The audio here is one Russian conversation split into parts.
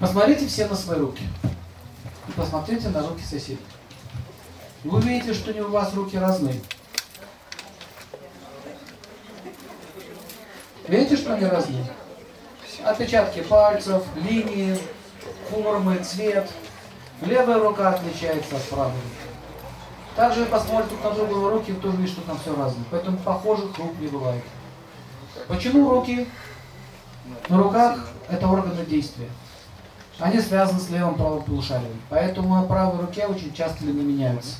Посмотрите все на свои руки. И посмотрите на руки соседей. Вы видите, что не у вас руки разные. Видите, что они разные? Отпечатки пальцев, линии, формы, цвет. Левая рука отличается от правой. Также посмотрите на другую руки, тоже видите, что там все разное. Поэтому похожих рук не бывает. Почему руки? На руках это органы действия. Они связаны с левым правым полушарием. Поэтому на правой руке очень часто линии меняются.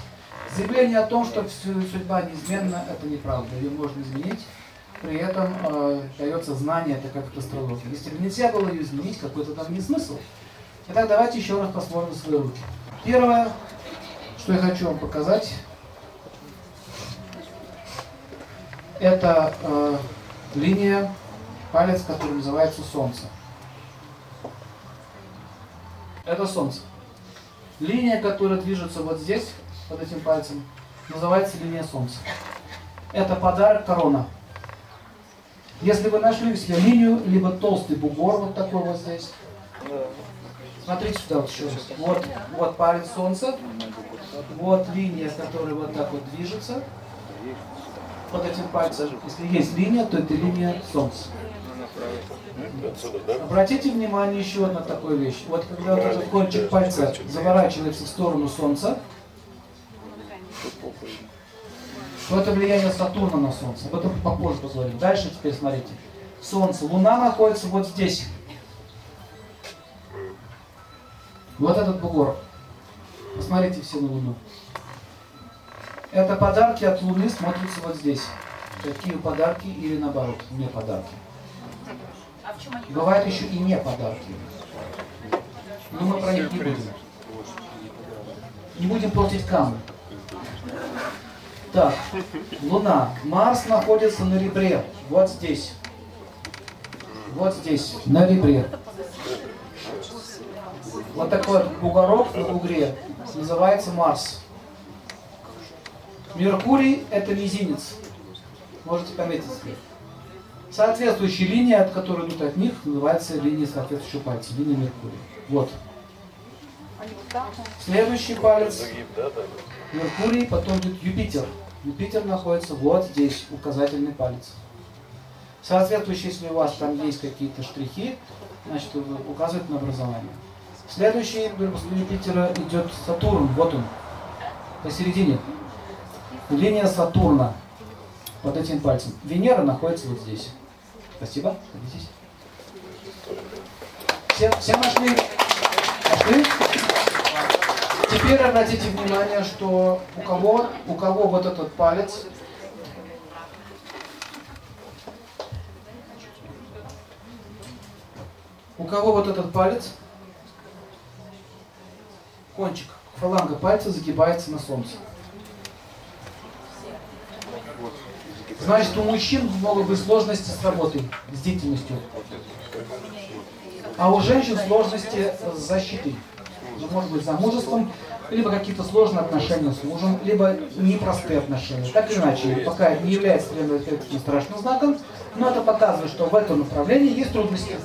Заявление о том, что судьба неизменна, это неправда. Ее можно изменить. При этом э, дается знание, это как астрология. Если бы нельзя было ее изменить, какой-то там не смысл. Итак, давайте еще раз посмотрим свои руки. Первое, что я хочу вам показать, это э, линия, палец, который называется Солнце. Это Солнце. Линия, которая движется вот здесь, под этим пальцем, называется линия Солнца. Это подарок корона. Если вы нашли себе линию, либо толстый бугор вот такой вот здесь, смотрите сюда вот еще. Вот, вот палец Солнца, вот линия, которая вот так вот движется под этим пальцем. Если есть линия, то это линия Солнца. Обратите внимание еще на такую вещь. Вот когда вот этот кончик пальца заворачивается в сторону Солнца, то это влияние Сатурна на Солнце. Об этом попозже поговорим. Дальше теперь смотрите. Солнце. Луна находится вот здесь. Вот этот бугор. Посмотрите все на Луну. Это подарки от Луны смотрятся вот здесь. Какие подарки или наоборот, не подарки. Бывают еще и не подарки. Но мы про них не будем. Не будем портить камни. Так, Луна. Марс находится на ребре. Вот здесь. Вот здесь, на ребре. Вот такой бугорок на бугре называется Марс. Меркурий – это мизинец. Можете пометить. Соответствующая линия, от которой идут от них, называется линия соответствующего пальца, линия Меркурия. Вот. Следующий палец Меркурий, потом идет Юпитер. Юпитер находится вот здесь, указательный палец. Соответствующий, если у вас там есть какие-то штрихи, значит, указывает на образование. Следующий после Юпитера идет Сатурн, вот он, посередине. Линия Сатурна под этим пальцем. Венера находится вот здесь. Спасибо. Все, все нашли? Нашли? Теперь обратите внимание, что у кого, у кого вот этот палец у кого вот этот палец, кончик, фаланга пальца загибается на солнце. Значит, у мужчин могут быть сложности с работой, с деятельностью. А у женщин сложности с защитой. Ну, может быть, замужеством, либо какие-то сложные отношения с мужем, либо непростые отношения. Так или иначе, пока не является таким страшным знаком, но это показывает, что в этом направлении есть трудности.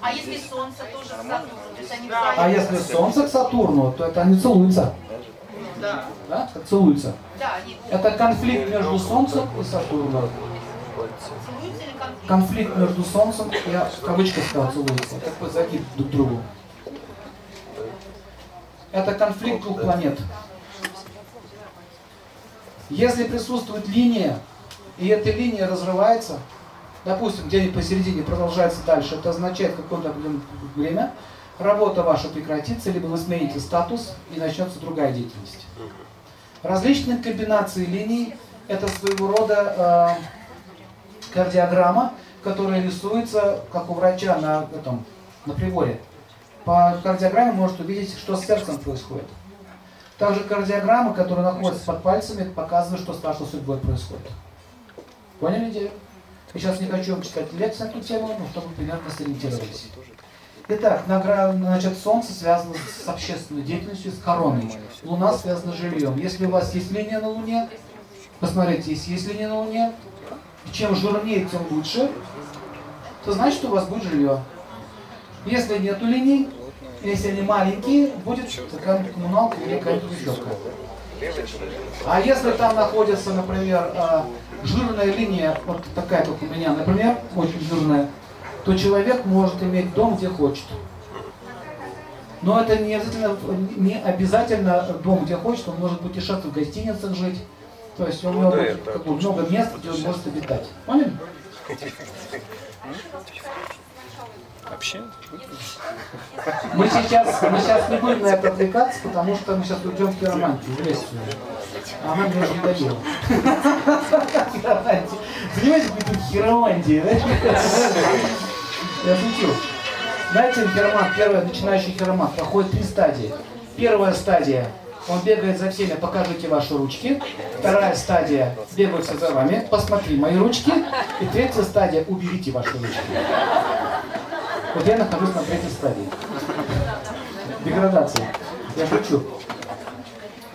А если Солнце тоже к Сатурну? То есть они а если Солнце к Сатурну, то это они целуются. Да. Да? Как целуются. Да, они... Это конфликт между Солнцем и Сатурном. Конфликт между Солнцем, я в кавычках сказал, целуются. Такой загиб друг к другу. Это конфликт двух планет. Если присутствует линия, и эта линия разрывается, допустим, где-нибудь посередине продолжается дальше, это означает какое-то время, работа ваша прекратится, либо вы смените статус и начнется другая деятельность. Различные комбинации линий – это своего рода э, кардиограмма, которая рисуется, как у врача на, этом, на приборе. По кардиограмме может увидеть, что с сердцем происходит. Также кардиограмма, которая находится под пальцами, показывает, что с нашей судьбой происходит. Поняли идею? Я сейчас не хочу вам читать лекцию на эту тему, но чтобы примерно сориентировались. Итак, значит, Солнце связано с общественной деятельностью, с короной. Луна связана с жильем. Если у вас есть линия на Луне, посмотрите, если есть линия на Луне, чем жирнее, тем лучше, то значит, у вас будет жилье. Если нету линий, если они маленькие, будет такая коммуналка или какая-нибудь еще А если там находится, например, а, жирная линия, вот такая, как у меня, например, очень жирная, то человек может иметь дом, где хочет. Но это не обязательно, не обязательно дом, где хочет, он может быть и шеф в гостиницах жить. То есть у него ну, будет как бы, много мест, где он может обитать. Поняли? Вообще? Мы сейчас, мы сейчас не будем на это отвлекаться, потому что мы сейчас уйдем в хиромантию, в лесу. А она мне уже надоела. Занимайтесь какой-то хиромантией, да? Я шутил. Знаете, хиромант, первый начинающий хиромант, проходит три стадии. Первая стадия он бегает за всеми, покажите ваши ручки. Вторая стадия, бегают все за вами, посмотри мои ручки. И третья стадия, уберите ваши ручки. Вот я нахожусь на третьей стадии. Деградации. Я шучу.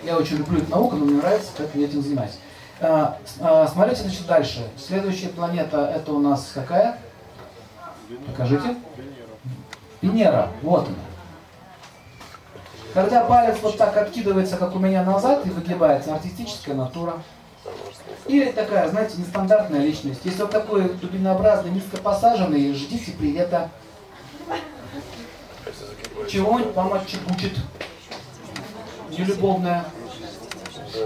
Я очень люблю эту науку, но мне нравится, поэтому я этим занимаюсь. А, а, смотрите, значит, дальше. Следующая планета, это у нас какая? Покажите. Венера. Вот она. Когда палец вот так откидывается, как у меня назад, и выгибается, артистическая натура. Или такая, знаете, нестандартная личность. Если вот такой дубинообразный, низко посаженный, ждите привета. Чего-нибудь мама чекучит. Нелюбовная.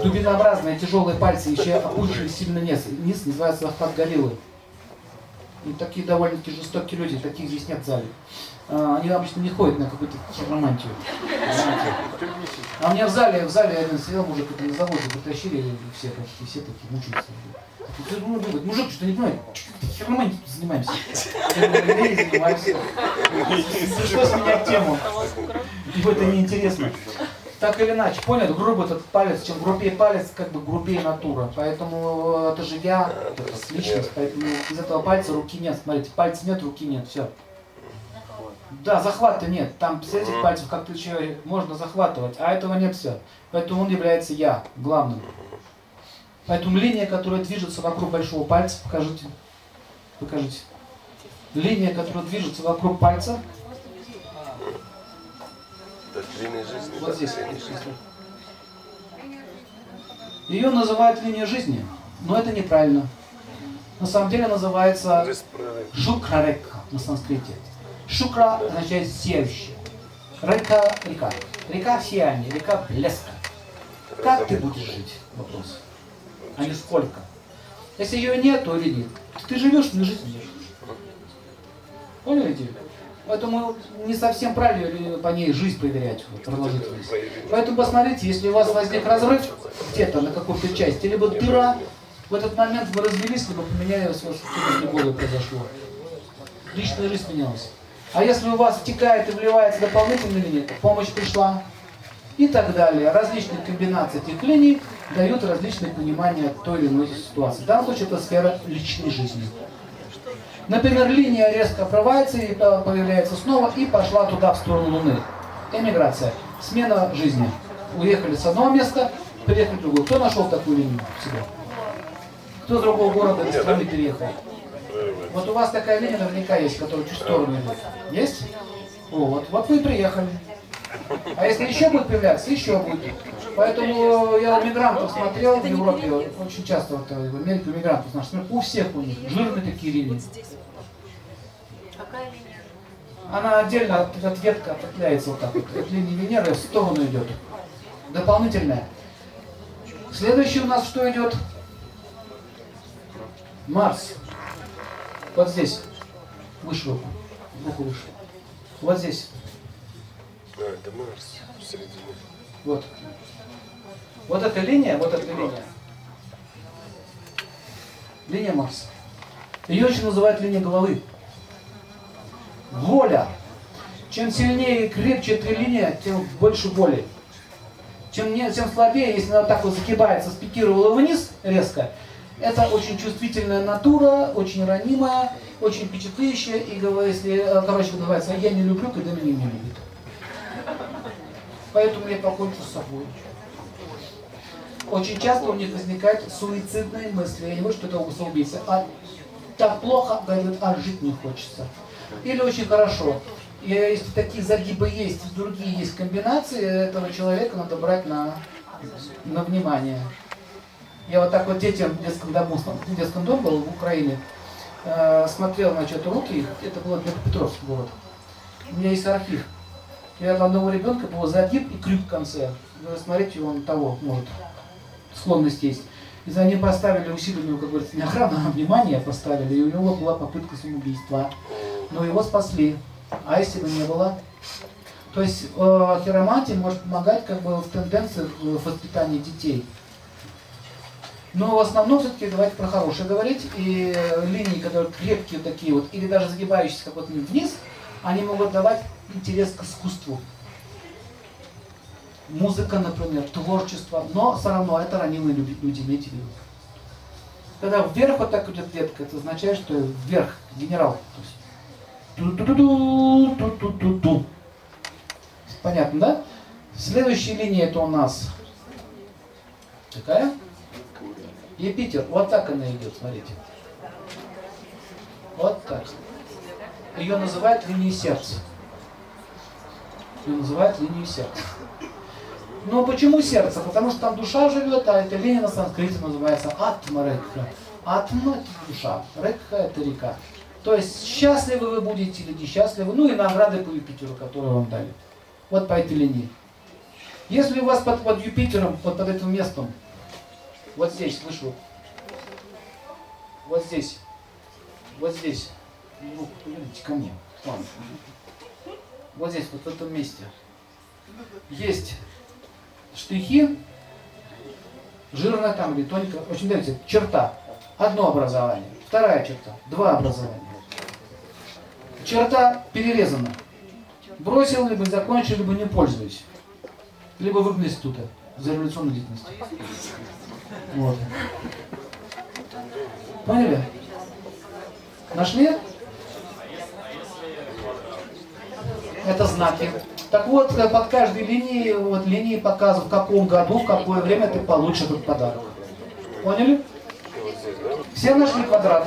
Дубинообразные тяжелые пальцы, еще опущенные сильно вниз, вниз называется охват гориллы. И такие довольно-таки жестокие люди, таких здесь нет в зале. А, они обычно не ходят на какую-то хиромантию. А у меня в зале, в зале один сидел мужик, это на заводе притащили, все почти все такие мучаются. Ну, думает, мужик, что не понимает, хиромантией занимаемся. Я занимаемся. Что с меня тему? Ибо это неинтересно. Так или иначе, понял, грубый этот палец, чем грубее палец, как бы грубее натура. Поэтому это же я, это личность, поэтому из этого пальца руки нет. Смотрите, пальца нет, руки нет, все. Да, захвата нет. Там с этих пальцев как-то человек можно захватывать, а этого нет все. Поэтому он является я, главным. Поэтому линия, которая движется вокруг большого пальца, покажите. Покажите. Линия, которая движется вокруг пальца. Вот здесь. Ее называют линия жизни, но это неправильно. На самом деле называется шукрарека на санскрите. Шукра означает сияющая. Река – река. Река сияния, река блеска. Как ты будешь жить? Вопрос. А не сколько. Если ее нет, то или нет. Ты живешь, не жизнь живешь. Поняли идею? Поэтому не совсем правильно по ней жизнь проверять, продолжительность. Поэтому посмотрите, если у вас возник разрыв где-то на какой-то части, либо дыра, в этот момент вы развелись, либо вас что-то произошло. Личная жизнь менялась. А если у вас втекает и вливается дополнительная линия, помощь пришла и так далее. Различные комбинации этих линий дают различные понимания той или иной ситуации. В данном случае это сфера личной жизни. Например, линия резко обрывается и появляется снова и пошла туда, в сторону Луны. Эмиграция. Смена жизни. Уехали с одного места, приехали в другое. Кто нашел такую линию в себе? Кто с другого города или страны переехал? Вот у вас такая линия наверняка есть, которая чуть в сторону идет. Есть? Вот. Вот вы и приехали. А если еще будет появляться, еще будет. Поэтому я у мигрантов смотрел в Европе, очень часто вот, в Америке у мигрантов наших, у всех у них жирные такие линии. Она отдельно от, от ветка ответвляется вот так вот. От линии Венеры в сторону идет. Дополнительная. Следующий у нас что идет? Марс. Вот здесь. Выше руку. Руку выше. Вот здесь. А, это Марс в середине. Вот. Вот эта линия, вот эта линия. Линия Марса. Ее еще называют линия головы. Воля. Чем сильнее и крепче эта линия, тем больше боли. Чем, не, тем слабее, если она так вот закибается, спикировала вниз резко, это очень чувствительная натура, очень ранимая, очень впечатляющая. И если, э, короче, называется, я не люблю, когда меня не любят. Поэтому я покончу с собой. Очень часто у них возникают суицидные мысли. Я не говорю, что это самоубийца. А так плохо, говорят, а жить не хочется. Или очень хорошо. И если такие загибы есть, другие есть комбинации, этого человека надо брать на, на внимание. Я вот так вот детям в детском дому, в детском доме был в Украине, э, смотрел, значит, руки, это был Днепропетровский город. У меня есть архив. Я для одного ребенка был загиб и крюк в конце. Вы смотрите, он того может, склонность есть. И за ним поставили усиленную, как говорится, не охрану, а внимание поставили, и у него была попытка самоубийства. Но его спасли. А если бы не было? То есть э, хиромантия может помогать как бы в тенденциях в воспитании детей. Но в основном все-таки давайте про хорошее говорить. И линии, которые крепкие такие вот, или даже загибающиеся как вот вниз, они могут давать интерес к искусству. Музыка, например, творчество. Но все равно это ранилые люди, имейте в виду. Когда вверх вот так идет ветка, это означает, что вверх, генерал. То есть, ту -ту -ту -ту -ту -ту -ту. Понятно, да? Следующая линия это у нас какая? Юпитер. Вот так она идет, смотрите. Вот так. Ее называют линией сердца. Ее называют линией сердца. Но почему сердце? Потому что там душа живет, а эта линия на санскрите называется Атма-рекха. Атма – это душа, рекха – это река. То есть счастливы вы будете или несчастливы, ну и награды по Юпитеру, которые вам дали. Вот по этой линии. Если у вас под, под Юпитером, под, под этим местом, вот здесь, слышу, вот здесь, вот здесь, ну, ко мне, ладно. вот здесь, вот в этом месте, есть штрихи, жирная там или тоненько, очень нравится, черта, одно образование, вторая черта, два образования. Черта перерезана. Бросил, либо закончил, либо не пользуюсь. Либо выгнал института за революционную деятельность. Вот. Поняли? Нашли? Это знаки. Так вот, э, под каждой линией, вот линии показывают, в каком году, в какое время ты получишь этот подарок. Поняли? Все нашли квадрат.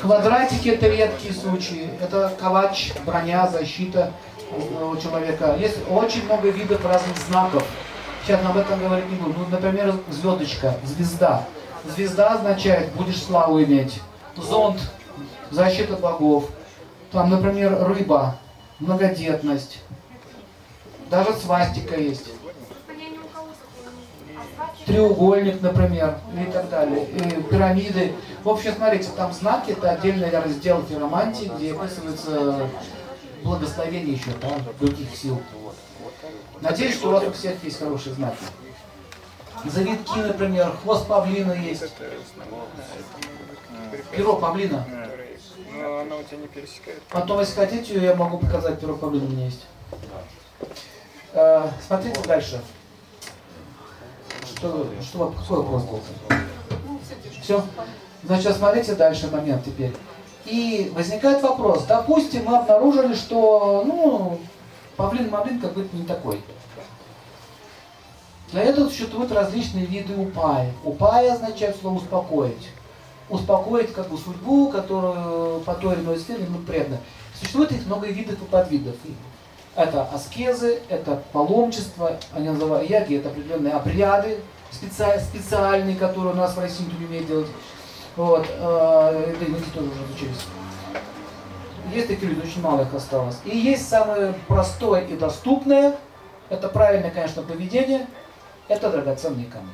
Квадратики это редкие случаи. Это калач, броня, защита у человека. Есть очень много видов разных знаков. Сейчас об этом говорить не буду. Ну, например, звездочка, звезда. Звезда означает, будешь славу иметь. Зонт, защита богов. Там, например, рыба, многодетность. Даже свастика есть. Треугольник, например, и так далее. И пирамиды. В общем, смотрите, там знаки, это отдельный раздел фиромантии, где описывается благословение еще, да, других сил. Надеюсь, что у вас у всех есть хорошие знаки. Завитки, например, хвост павлина есть. Перо павлина. Но она у тебя не пересекает. Потом, если хотите, я могу показать перо павлина у меня есть. Э, смотрите дальше. Что, что, какой вопрос был? Все? Значит, смотрите дальше момент теперь. И возникает вопрос. Допустим, мы обнаружили, что, ну, павлин-мавлин как бы не такой. Для этого существуют различные виды упаи. Упая означает слово успокоить. Успокоить как бы судьбу, которую по той или иной сфере мы преданы. Существует их много видов и подвидов. Это аскезы, это паломничество, они называют яги, это определенные обряды специ, специальные, которые у нас в России не умеет делать. Вот, э, да и мы тоже уже изучились. Есть такие люди, очень мало их осталось. И есть самое простое и доступное, это правильное, конечно, поведение, это драгоценные камни.